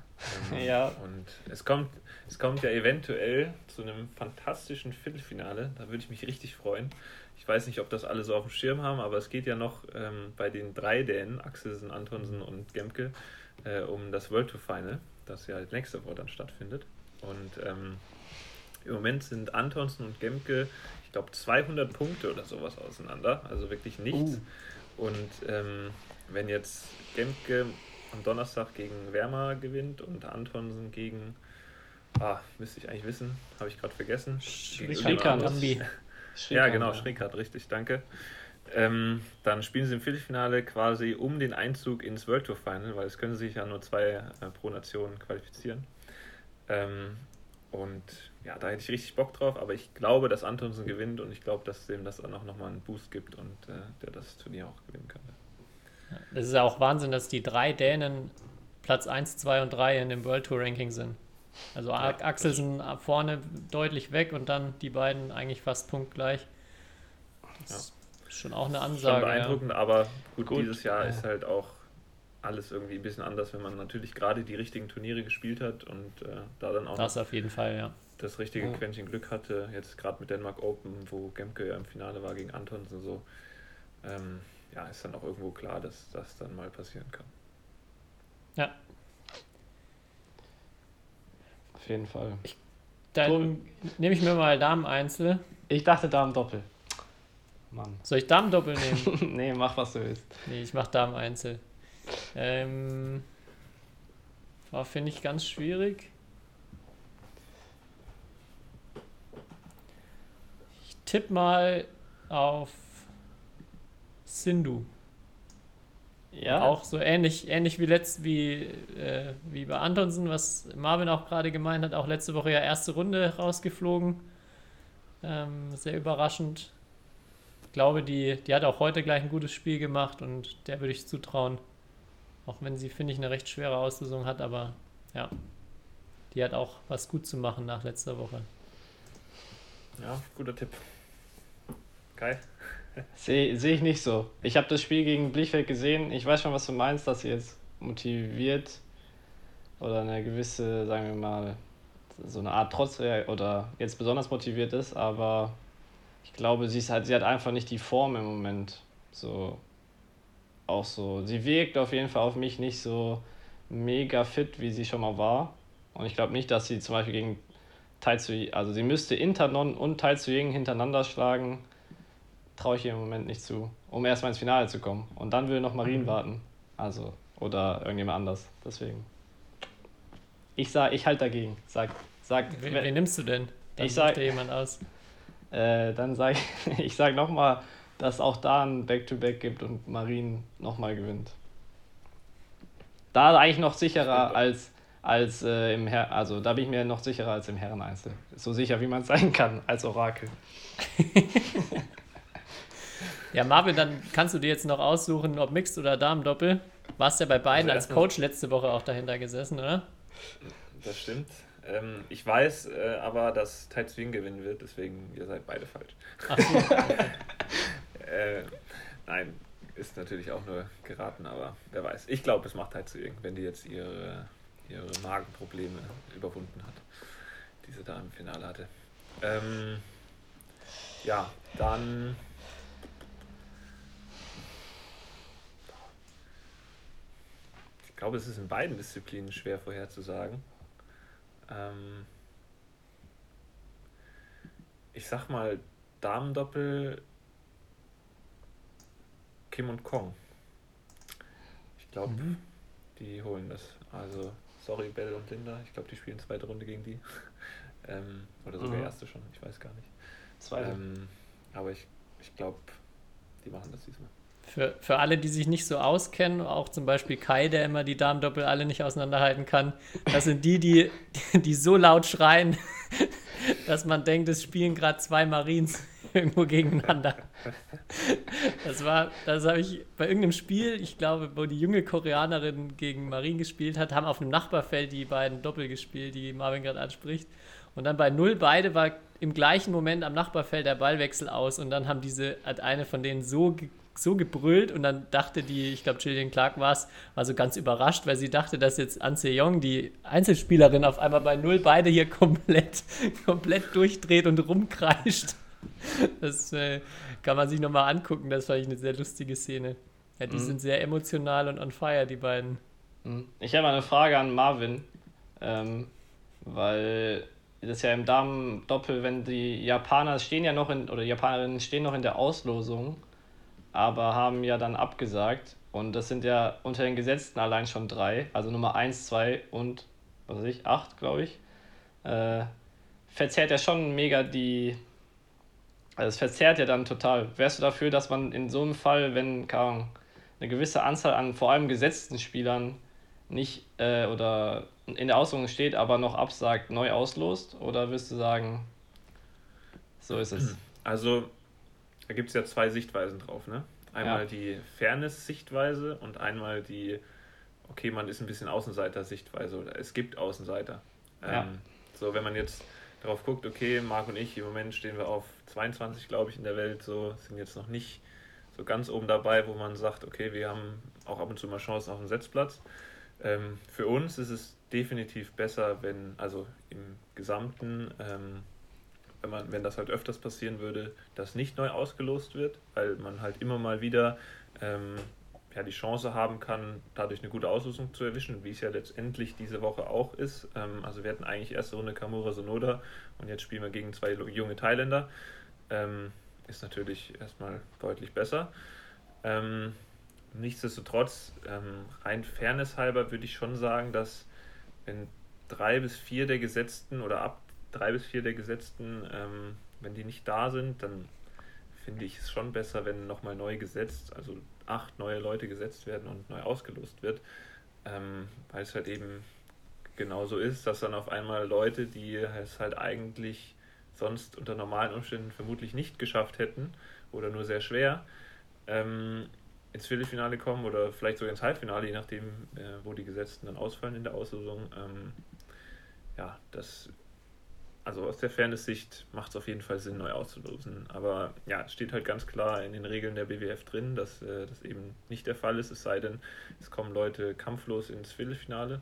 Ähm, Ja. Und es kommt, es kommt ja eventuell zu einem fantastischen Viertelfinale. Da würde ich mich richtig freuen. Ich weiß nicht, ob das alle so auf dem Schirm haben, aber es geht ja noch ähm, bei den drei Dänen, Axelsen, Antonsen und Gemke, äh, um das World Tour Final, das ja nächste Woche dann stattfindet. Und ähm, im Moment sind Antonsen und Gemke, ich glaube, 200 Punkte oder sowas auseinander. Also wirklich nichts. Und ähm, wenn jetzt Gemke am Donnerstag gegen Wermer gewinnt und Antonsen gegen, ah, müsste ich eigentlich wissen, habe ich gerade vergessen. Gegen Ambi. Ja, genau, Schrickhardt, richtig, danke. Ähm, dann spielen sie im Viertelfinale quasi um den Einzug ins World Tour Final, weil es können sich ja nur zwei äh, pro Nation qualifizieren. Ähm, und ja, da hätte ich richtig Bock drauf, aber ich glaube, dass Antonsen gewinnt und ich glaube, dass dem das dann auch nochmal einen Boost gibt und äh, der das Turnier auch gewinnen kann. Das ist ja auch Wahnsinn, dass die drei Dänen Platz 1, 2 und 3 in dem World Tour Ranking sind. Also Ja, Axelsen ab vorne deutlich weg und dann die beiden eigentlich fast punktgleich. Das ist schon auch eine Schon Ansage. Ja. beeindruckend, aber gut, Gut, dieses Jahr ja. ist halt auch alles irgendwie ein bisschen anders, wenn man natürlich gerade die richtigen Turniere gespielt hat und äh, da dann auch Das noch auf jeden Fall, ja. das richtige Ja. Quäntchen Glück hatte. Jetzt gerade mit Denmark Open, wo Gemke ja im Finale war gegen Antonsen so. Ähm, ja, ist dann auch irgendwo klar, dass das dann mal passieren kann. Ja, Auf jeden Fall. dann nehme ich mir mal Damen-Einzel. Ich dachte Damen Doppel. Mann. Soll ich Damen-Doppel nehmen? nee, mach was du willst. Nee, ich mache Damen-Einzel. Ähm, war, finde ich, ganz schwierig. Ich tippe mal auf Sindhu. Ja, Auch so ähnlich, ähnlich wie letzt wie, äh, wie bei Antonsen, was Marvin auch gerade gemeint hat, auch letzte Woche ja erste Runde rausgeflogen. Ähm, sehr überraschend. Ich glaube, die, die hat auch heute gleich ein gutes Spiel gemacht und der würde ich zutrauen. Auch wenn sie, finde ich, eine recht schwere Auslösung hat, aber ja, die hat auch was gut zu machen nach letzter Woche. Ja, guter Tipp. Kai? Sehe seh ich nicht so. Ich habe das Spiel gegen Blichfeld gesehen. Ich weiß schon, was du meinst, dass sie jetzt motiviert oder eine gewisse, sagen wir mal, so eine Art Trotz oder jetzt besonders motiviert ist, aber ich glaube, sie ist halt, sie hat einfach nicht die Form im Moment. So auch so. Sie wirkt auf jeden Fall auf mich nicht so mega fit, wie sie schon mal war. Und ich glaube nicht, dass sie zum Beispiel gegen Tai Tzu, also sie müsste Internon und Tai Tzu Ying hintereinander schlagen. Traue ich ihr im Moment nicht zu, um erstmal ins Finale zu kommen. Und dann will noch Marien warten. Also, oder irgendjemand anders. Deswegen. Ich sag, ich halte dagegen. Sag, sag, Wen, wen nimmst du denn? Dann Ich sag- dir jemand aus. äh, dann sag ich, ich sag nochmal, dass auch da ein Back-to-Back gibt und Marien nochmal gewinnt. Da eigentlich noch sicherer als, als äh, im Herr, also da bin ich mir noch sicherer als im Herren-Einzel. So sicher, wie man sein kann, als Orakel. Ja, Marvin, dann kannst du dir jetzt noch aussuchen, ob Mixed oder Damen-Doppel. Warst ja bei beiden Also als Coach letzte Woche auch dahinter gesessen, oder? Das stimmt. Ähm, ich weiß äh, aber, dass Tai Zwing gewinnen wird, deswegen ihr seid beide falsch. Ach so. Äh, nein, ist natürlich auch nur geraten, aber wer weiß. Ich glaube, es macht Tai Zwing, wenn die jetzt ihre, ihre Magenprobleme überwunden hat, die sie da im Finale hatte. Ähm, ja, dann. Ich glaube, es ist in beiden Disziplinen schwer vorherzusagen. Ähm, ich sag mal, Damendoppel Kim und Kong. Ich glaube, mhm. die holen das. Also, sorry, Bell und Linda. Ich glaube, die spielen zweite Runde gegen die. ähm, oder sogar mhm. erste schon, ich weiß gar nicht. Zweite. Ähm, aber ich, ich glaube, die machen das diesmal. Für, für alle, die sich nicht so auskennen, auch zum Beispiel Kai, der immer die Damendoppel alle nicht auseinanderhalten kann, das sind die, die, die so laut schreien, dass man denkt, es spielen gerade zwei Marines irgendwo gegeneinander. Das war, das habe ich bei irgendeinem Spiel, ich glaube, wo die junge Koreanerin gegen Marine gespielt hat, haben auf einem Nachbarfeld die beiden Doppel gespielt, die Marvin gerade anspricht. Und dann bei null beide war im gleichen Moment am Nachbarfeld der Ballwechsel aus und dann haben diese, hat eine von denen so so gebrüllt und dann dachte die, ich glaube, Jillian Clark war es, war so ganz überrascht, weil sie dachte, dass jetzt An Young, die Einzelspielerin, auf einmal bei Null beide hier komplett, komplett durchdreht und rumkreischt. Das äh, kann man sich nochmal angucken, das fand ich eine sehr lustige Szene. Ja, die mhm. sind sehr emotional und on fire, die beiden. Mhm. Ich habe eine Frage an Marvin, ähm, weil das ist ja im Damen-Doppel, wenn die Japaner stehen ja noch in, oder Japanerinnen stehen noch in der Auslosung aber haben ja dann abgesagt. Und das sind ja unter den Gesetzten allein schon drei, also Nummer 1, 2 und, was weiß ich, 8, glaube ich. Äh, verzerrt ja schon mega die. Also es verzerrt ja dann total. Wärst du dafür, dass man in so einem Fall, wenn keine eine gewisse Anzahl an vor allem gesetzten Spielern nicht äh, oder in der Auslosung steht, aber noch absagt, neu auslost? Oder wirst du sagen, so ist es? Also da gibt es ja zwei Sichtweisen drauf, ne? Einmal ja. die Fairness-Sichtweise und einmal die, okay, man ist ein bisschen Außenseiter-Sichtweise oder es gibt Außenseiter. Ja. Ähm, so, wenn man jetzt darauf guckt, okay, Marc und ich, im Moment stehen wir auf 22, glaube ich, in der Welt, so sind jetzt noch nicht so ganz oben dabei, wo man sagt, okay, wir haben auch ab und zu mal Chancen auf den Setzplatz. Ähm, für uns ist es definitiv besser, wenn, also im Gesamten, ähm, wenn, man, wenn das halt öfters passieren würde, dass nicht neu ausgelost wird, weil man halt immer mal wieder ähm, ja, die Chance haben kann, dadurch eine gute Auslosung zu erwischen, wie es ja letztendlich diese Woche auch ist. Ähm, also wir hatten eigentlich erste Runde Kamura Sonoda und jetzt spielen wir gegen zwei junge Thailänder. Ähm, ist natürlich erstmal deutlich besser. Ähm, nichtsdestotrotz, ähm, rein Fairness halber würde ich schon sagen, dass wenn drei bis vier der Gesetzten oder ab drei bis vier der Gesetzten, ähm, wenn die nicht da sind, dann finde ich es schon besser, wenn nochmal neu gesetzt, also acht neue Leute gesetzt werden und neu ausgelost wird, ähm, weil es halt eben genauso ist, dass dann auf einmal Leute, die es halt eigentlich sonst unter normalen Umständen vermutlich nicht geschafft hätten oder nur sehr schwer, ähm, ins Viertelfinale kommen oder vielleicht sogar ins Halbfinale, je nachdem, äh, wo die Gesetzten dann ausfallen in der Auslosung. Ähm, ja, das also aus der Fairness-Sicht macht es auf jeden Fall Sinn, neu auszulosen. Aber ja, es steht halt ganz klar in den Regeln der BWF drin, dass äh, das eben nicht der Fall ist, es sei denn, es kommen Leute kampflos ins Viertelfinale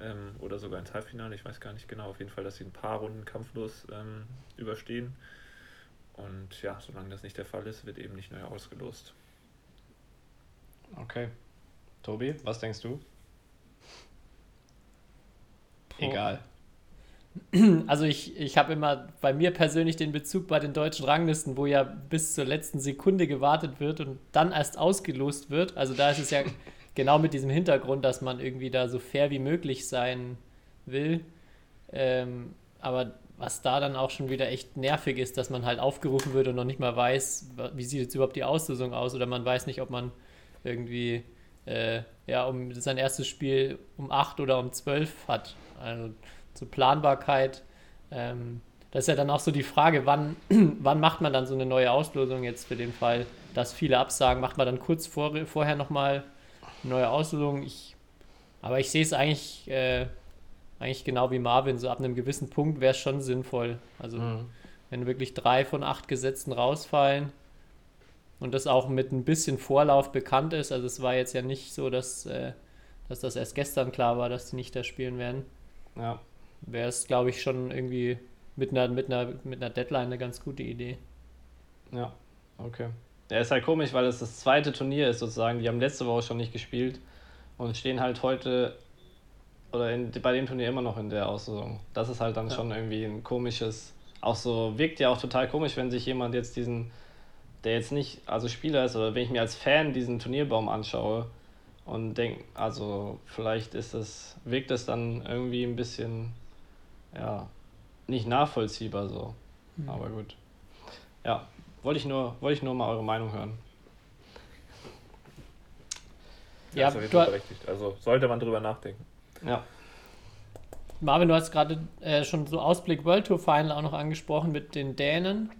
ähm, oder sogar ins Halbfinale. Ich weiß gar nicht genau. Auf jeden Fall, dass sie ein paar Runden kampflos ähm, überstehen. Und ja, solange das nicht der Fall ist, wird eben nicht neu ausgelost. Okay. Tobi, was denkst du? Egal. Also ich, ich habe immer bei mir persönlich den Bezug bei den deutschen Ranglisten, wo ja bis zur letzten Sekunde gewartet wird und dann erst ausgelost wird. Also da ist es ja genau mit diesem Hintergrund, dass man irgendwie da so fair wie möglich sein will. Ähm, aber was da dann auch schon wieder echt nervig ist, dass man halt aufgerufen wird und noch nicht mal weiß, wie sieht jetzt überhaupt die Auslösung aus oder man weiß nicht, ob man irgendwie äh, ja um sein erstes Spiel um 8 oder um 12 hat. Also zur Planbarkeit. Ähm, das ist ja dann auch so die Frage, wann, wann macht man dann so eine neue Auslosung jetzt für den Fall, dass viele absagen, macht man dann kurz vor, vorher nochmal eine neue Auslosung. Ich, aber ich sehe es eigentlich, äh, eigentlich genau wie Marvin, so ab einem gewissen Punkt wäre es schon sinnvoll. Also mhm. wenn wirklich drei von acht Gesetzen rausfallen und das auch mit ein bisschen Vorlauf bekannt ist, also es war jetzt ja nicht so, dass, äh, dass das erst gestern klar war, dass die nicht da spielen werden. Ja wäre es, glaube ich, schon irgendwie mit einer, mit, einer, mit einer Deadline eine ganz gute Idee. Ja, okay. Ja, ist halt komisch, weil es das zweite Turnier ist sozusagen. Die haben letzte Woche schon nicht gespielt und stehen halt heute oder in, bei dem Turnier immer noch in der Auslosung. Das ist halt dann ja. schon irgendwie ein komisches auch so, wirkt ja auch total komisch, wenn sich jemand jetzt diesen, der jetzt nicht, also Spieler ist, oder wenn ich mir als Fan diesen Turnierbaum anschaue und denke, also vielleicht ist das, wirkt das dann irgendwie ein bisschen, ja, nicht nachvollziehbar so. Mhm. Aber gut. Ja, wollte ich nur, wollte ich nur mal eure Meinung hören. Ja, ja ist berechtigt. Also sollte man drüber nachdenken. Ja. Marvin, du hast gerade äh, schon so Ausblick World Tour Final auch noch angesprochen mit den Dänen.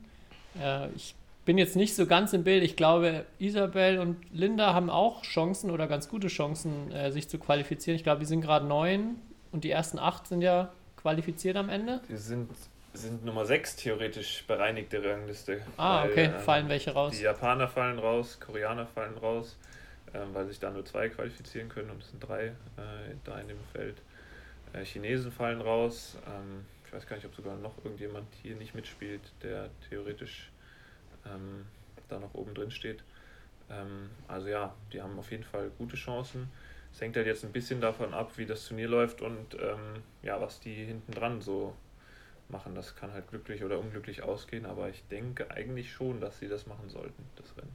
Äh, ich bin jetzt nicht so ganz im Bild. Ich glaube, Isabel und Linda haben auch Chancen oder ganz gute Chancen, äh, sich zu qualifizieren. Ich glaube, die sind gerade neun und die ersten acht sind ja qualifiziert am Ende. Die sind, sind Nummer sechs theoretisch bereinigte Rangliste. Ah, weil, okay. Ähm, fallen welche raus? Die Japaner fallen raus, Koreaner fallen raus, ähm, weil sich da nur zwei qualifizieren können und es sind drei äh, da in dem Feld. Äh, Chinesen fallen raus. Ähm, ich weiß gar nicht, ob sogar noch irgendjemand hier nicht mitspielt, der theoretisch ähm, da noch oben drin steht. Ähm, also ja, die haben auf jeden Fall gute Chancen. Es hängt halt jetzt ein bisschen davon ab, wie das Turnier läuft und ähm, ja, was die hinten dran so machen. Das kann halt glücklich oder unglücklich ausgehen, aber ich denke eigentlich schon, dass sie das machen sollten, das Rennen.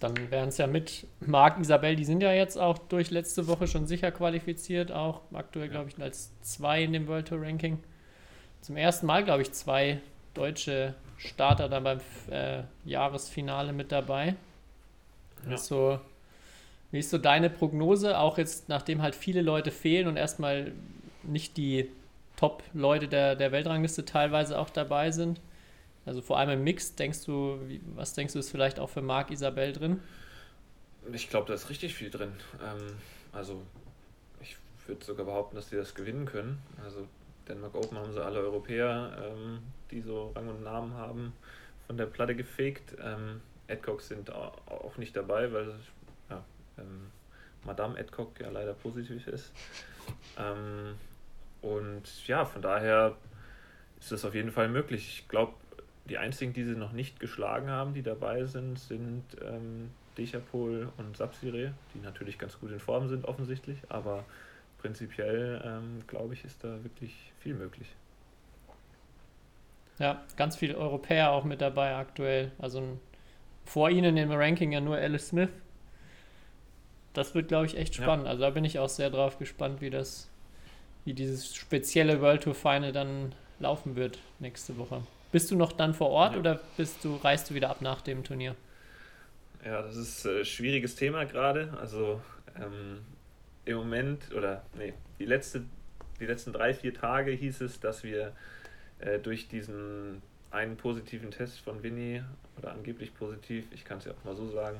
Dann wären es ja mit Marc, Isabel, die sind ja jetzt auch durch letzte Woche schon sicher qualifiziert, auch aktuell, glaube ich, als zwei in dem World Tour Ranking. Zum ersten Mal, glaube ich, zwei deutsche Starter dann beim äh, Jahresfinale mit dabei. Ja. So, wie ist so deine Prognose, auch jetzt, nachdem halt viele Leute fehlen und erstmal nicht die Top-Leute der, der Weltrangliste teilweise auch dabei sind? Also vor allem im Mix, denkst du, was denkst du, ist vielleicht auch für Marc Isabel drin? Ich glaube, da ist richtig viel drin. Ähm, also ich würde sogar behaupten, dass sie das gewinnen können. Also Denmark Open haben sie alle Europäer, ähm, die so Rang und Namen haben, von der Platte gefegt. Ähm, Adcock sind auch nicht dabei, weil ähm, Madame Adcock ja leider positiv ist. Ähm, und ja, von daher ist das auf jeden Fall möglich. Ich glaube, die einzigen, die sie noch nicht geschlagen haben, die dabei sind, sind ähm, Dechapol und Sapsire, die natürlich ganz gut in Form sind, offensichtlich, aber prinzipiell ähm, glaube ich, ist da wirklich viel möglich. Ja, ganz viele Europäer auch mit dabei aktuell. Also vor ihnen im Ranking ja nur Alice Smith. Das wird, glaube ich, echt spannend. Ja. Also da bin ich auch sehr drauf gespannt, wie das, wie dieses spezielle World Tour Final dann laufen wird nächste Woche. Bist du noch dann vor Ort ja. oder bist du, reist du wieder ab nach dem Turnier? Ja, das ist ein äh, schwieriges Thema gerade. Also ähm, im Moment, oder nee, die, letzte, die letzten drei, vier Tage hieß es, dass wir äh, durch diesen einen positiven Test von Winnie, oder angeblich positiv, ich kann es ja auch mal so sagen,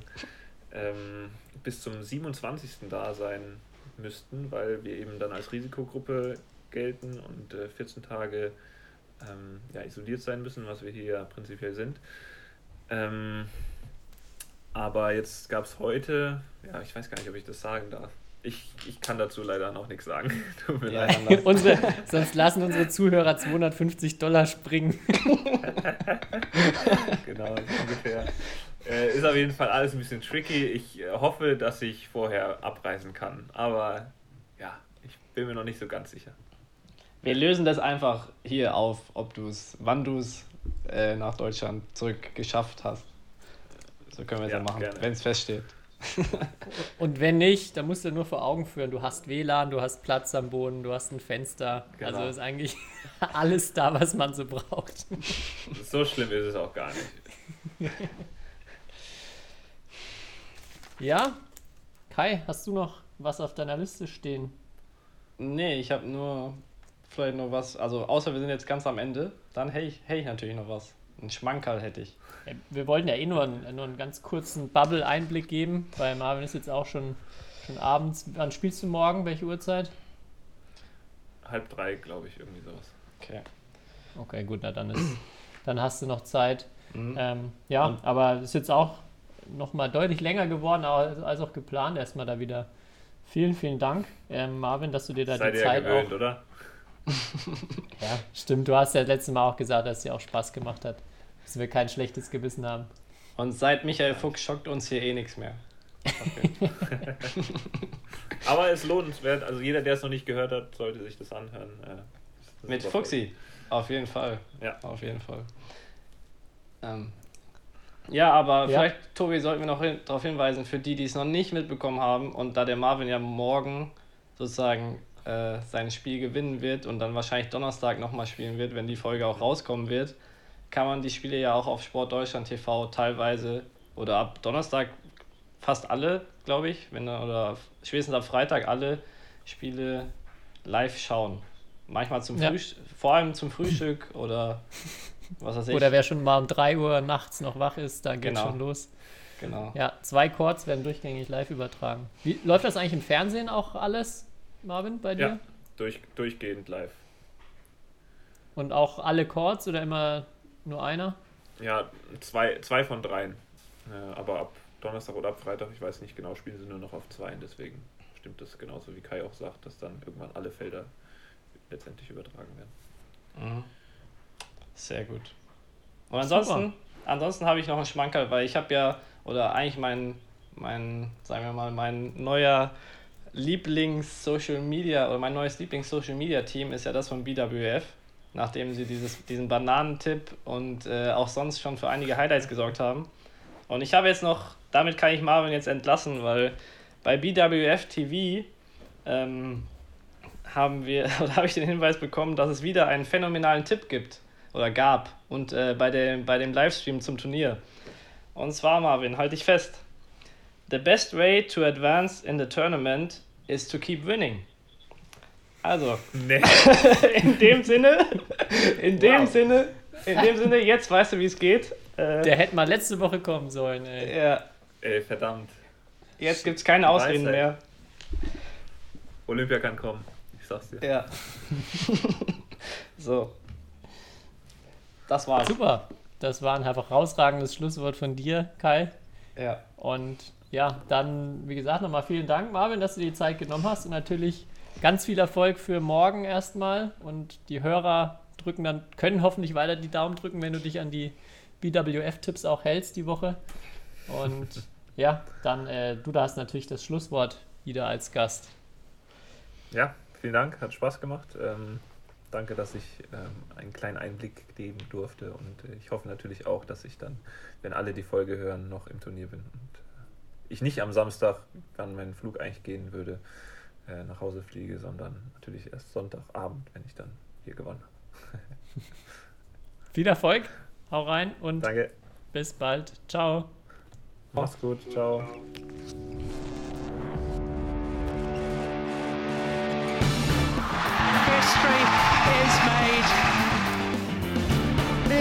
ähm, bis zum 27. da sein müssten, weil wir eben dann als Risikogruppe gelten und äh, 14 Tage ähm, ja, isoliert sein müssen, was wir hier ja prinzipiell sind. Ähm, aber jetzt gab es heute, ja, ich weiß gar nicht, ob ich das sagen darf. Ich, ich kann dazu leider noch nichts sagen. Tut mir ja, leid. unsere, sonst lassen unsere Zuhörer 250 Dollar springen. genau, ungefähr. Äh, ist auf jeden Fall alles ein bisschen tricky. Ich äh, hoffe, dass ich vorher abreisen kann. Aber ja, ich bin mir noch nicht so ganz sicher. Wir lösen das einfach hier auf, ob du es, wann du es äh, nach Deutschland zurück geschafft hast. So können wir es ja, ja machen, wenn es feststeht. Und wenn nicht, dann musst du nur vor Augen führen, du hast WLAN, du hast Platz am Boden, du hast ein Fenster. Genau. Also ist eigentlich alles da, was man so braucht. So schlimm ist es auch gar nicht. Ja, Kai, hast du noch was auf deiner Liste stehen? Nee, ich habe nur vielleicht noch was, also außer wir sind jetzt ganz am Ende, dann hätte ich, hätte ich natürlich noch was. Ein Schmankerl hätte ich. Ja, wir wollten ja eh nur einen, nur einen ganz kurzen Bubble-Einblick geben, weil Marvin ist jetzt auch schon, schon abends. Wann spielst du morgen? Welche Uhrzeit? Halb drei, glaube ich, irgendwie sowas. Okay. Okay, gut, na dann ist, dann hast du noch Zeit. Mhm. Ähm, ja, Und aber es ist jetzt auch nochmal deutlich länger geworden als auch geplant. Erstmal da wieder vielen, vielen Dank, ähm, Marvin, dass du dir da Seid die Zeit gewöhnt, auch, oder? ja, stimmt. Du hast ja letztes Mal auch gesagt, dass es dir auch Spaß gemacht hat. Dass wir kein schlechtes Gewissen haben. Und seit Michael Fuchs schockt uns hier eh nichts mehr. Okay. Aber es lohnenswert. Also jeder, der es noch nicht gehört hat, sollte sich das anhören. Äh, Mit Super Fuxi, auf jeden Fall. Ja. Auf jeden Fall. Ähm, ja, aber Ja. vielleicht, Tobi, sollten wir noch hin, darauf hinweisen, für die, die es noch nicht mitbekommen haben, und da der Marvin ja morgen sozusagen äh, sein Spiel gewinnen wird und dann wahrscheinlich Donnerstag nochmal spielen wird, wenn die Folge auch rauskommen wird, kann man die Spiele ja auch auf Sport Deutschland TV teilweise oder ab Donnerstag fast alle, glaube ich, wenn oder spätestens ab Freitag alle Spiele live schauen. Manchmal zum Ja. Frühstück, vor allem zum Frühstück oder was weiß ich. Oder wer schon mal um 3 Uhr nachts noch wach ist, da geht Genau. schon los. genau. Ja, zwei Chords werden durchgängig live übertragen. Wie, läuft das eigentlich im Fernsehen auch alles, Marvin, bei dir? Ja, durch, durchgehend live. Und auch alle Chords oder immer nur einer? Ja, zwei, zwei von dreien. Äh, aber ab Donnerstag oder ab Freitag, ich weiß nicht genau, spielen sie nur noch auf zwei. Deswegen stimmt das genauso wie Kai auch sagt, dass dann irgendwann alle Felder letztendlich übertragen werden. Mhm. Sehr gut. Und ansonsten, ansonsten habe ich noch einen Schmankerl, weil ich habe ja, oder eigentlich mein, mein, sagen wir mal, mein neuer Lieblings-Social Media oder mein neues Lieblings-Social Media Team ist ja das von BWF, nachdem sie dieses, diesen Bananentipp und äh, auch sonst schon für einige Highlights gesorgt haben. Und ich habe jetzt noch, damit kann ich Marvin jetzt entlassen, weil bei BWF TV ähm, haben wir, oder habe ich den Hinweis bekommen, dass es wieder einen phänomenalen Tipp gibt oder gab und äh, bei, dem, bei dem Livestream zum Turnier. Und zwar, Marvin, halte ich fest. The best way to advance in the tournament is to keep winning. Also, Nee. in dem Sinne, in dem Wow. Sinne, in dem Sinne, jetzt weißt du, wie es geht. Äh, Der hätte mal letzte Woche kommen sollen, ey. ja, Ey, verdammt. jetzt gibt es keine Ausreden Weisheit. mehr. Olympia kann kommen. Ich sag's dir. Ja. so. Das war's. Super. Das war ein herausragendes Schlusswort von dir, Kai. Ja. Und ja, dann, wie gesagt, nochmal vielen Dank, Marvin, dass du dir die Zeit genommen hast. Und natürlich ganz viel Erfolg für morgen erstmal. Und die Hörer drücken dann, können hoffentlich weiter die Daumen drücken, wenn du dich an die BWF-Tipps auch hältst die Woche. Und ja, dann, äh, du da hast natürlich das Schlusswort wieder als Gast. Ja, vielen Dank, hat Spaß gemacht. Ähm, danke, dass ich ähm, einen kleinen Einblick geben durfte und äh, ich hoffe natürlich auch, dass ich dann, wenn alle die Folge hören, noch im Turnier bin und äh, ich nicht am Samstag, wann mein Flug eigentlich gehen würde, äh, nach Hause fliege, sondern natürlich erst Sonntagabend, wenn ich dann hier gewonnen habe. Viel Erfolg, hau rein und Danke, bis bald. Ciao. mach's gut, ciao.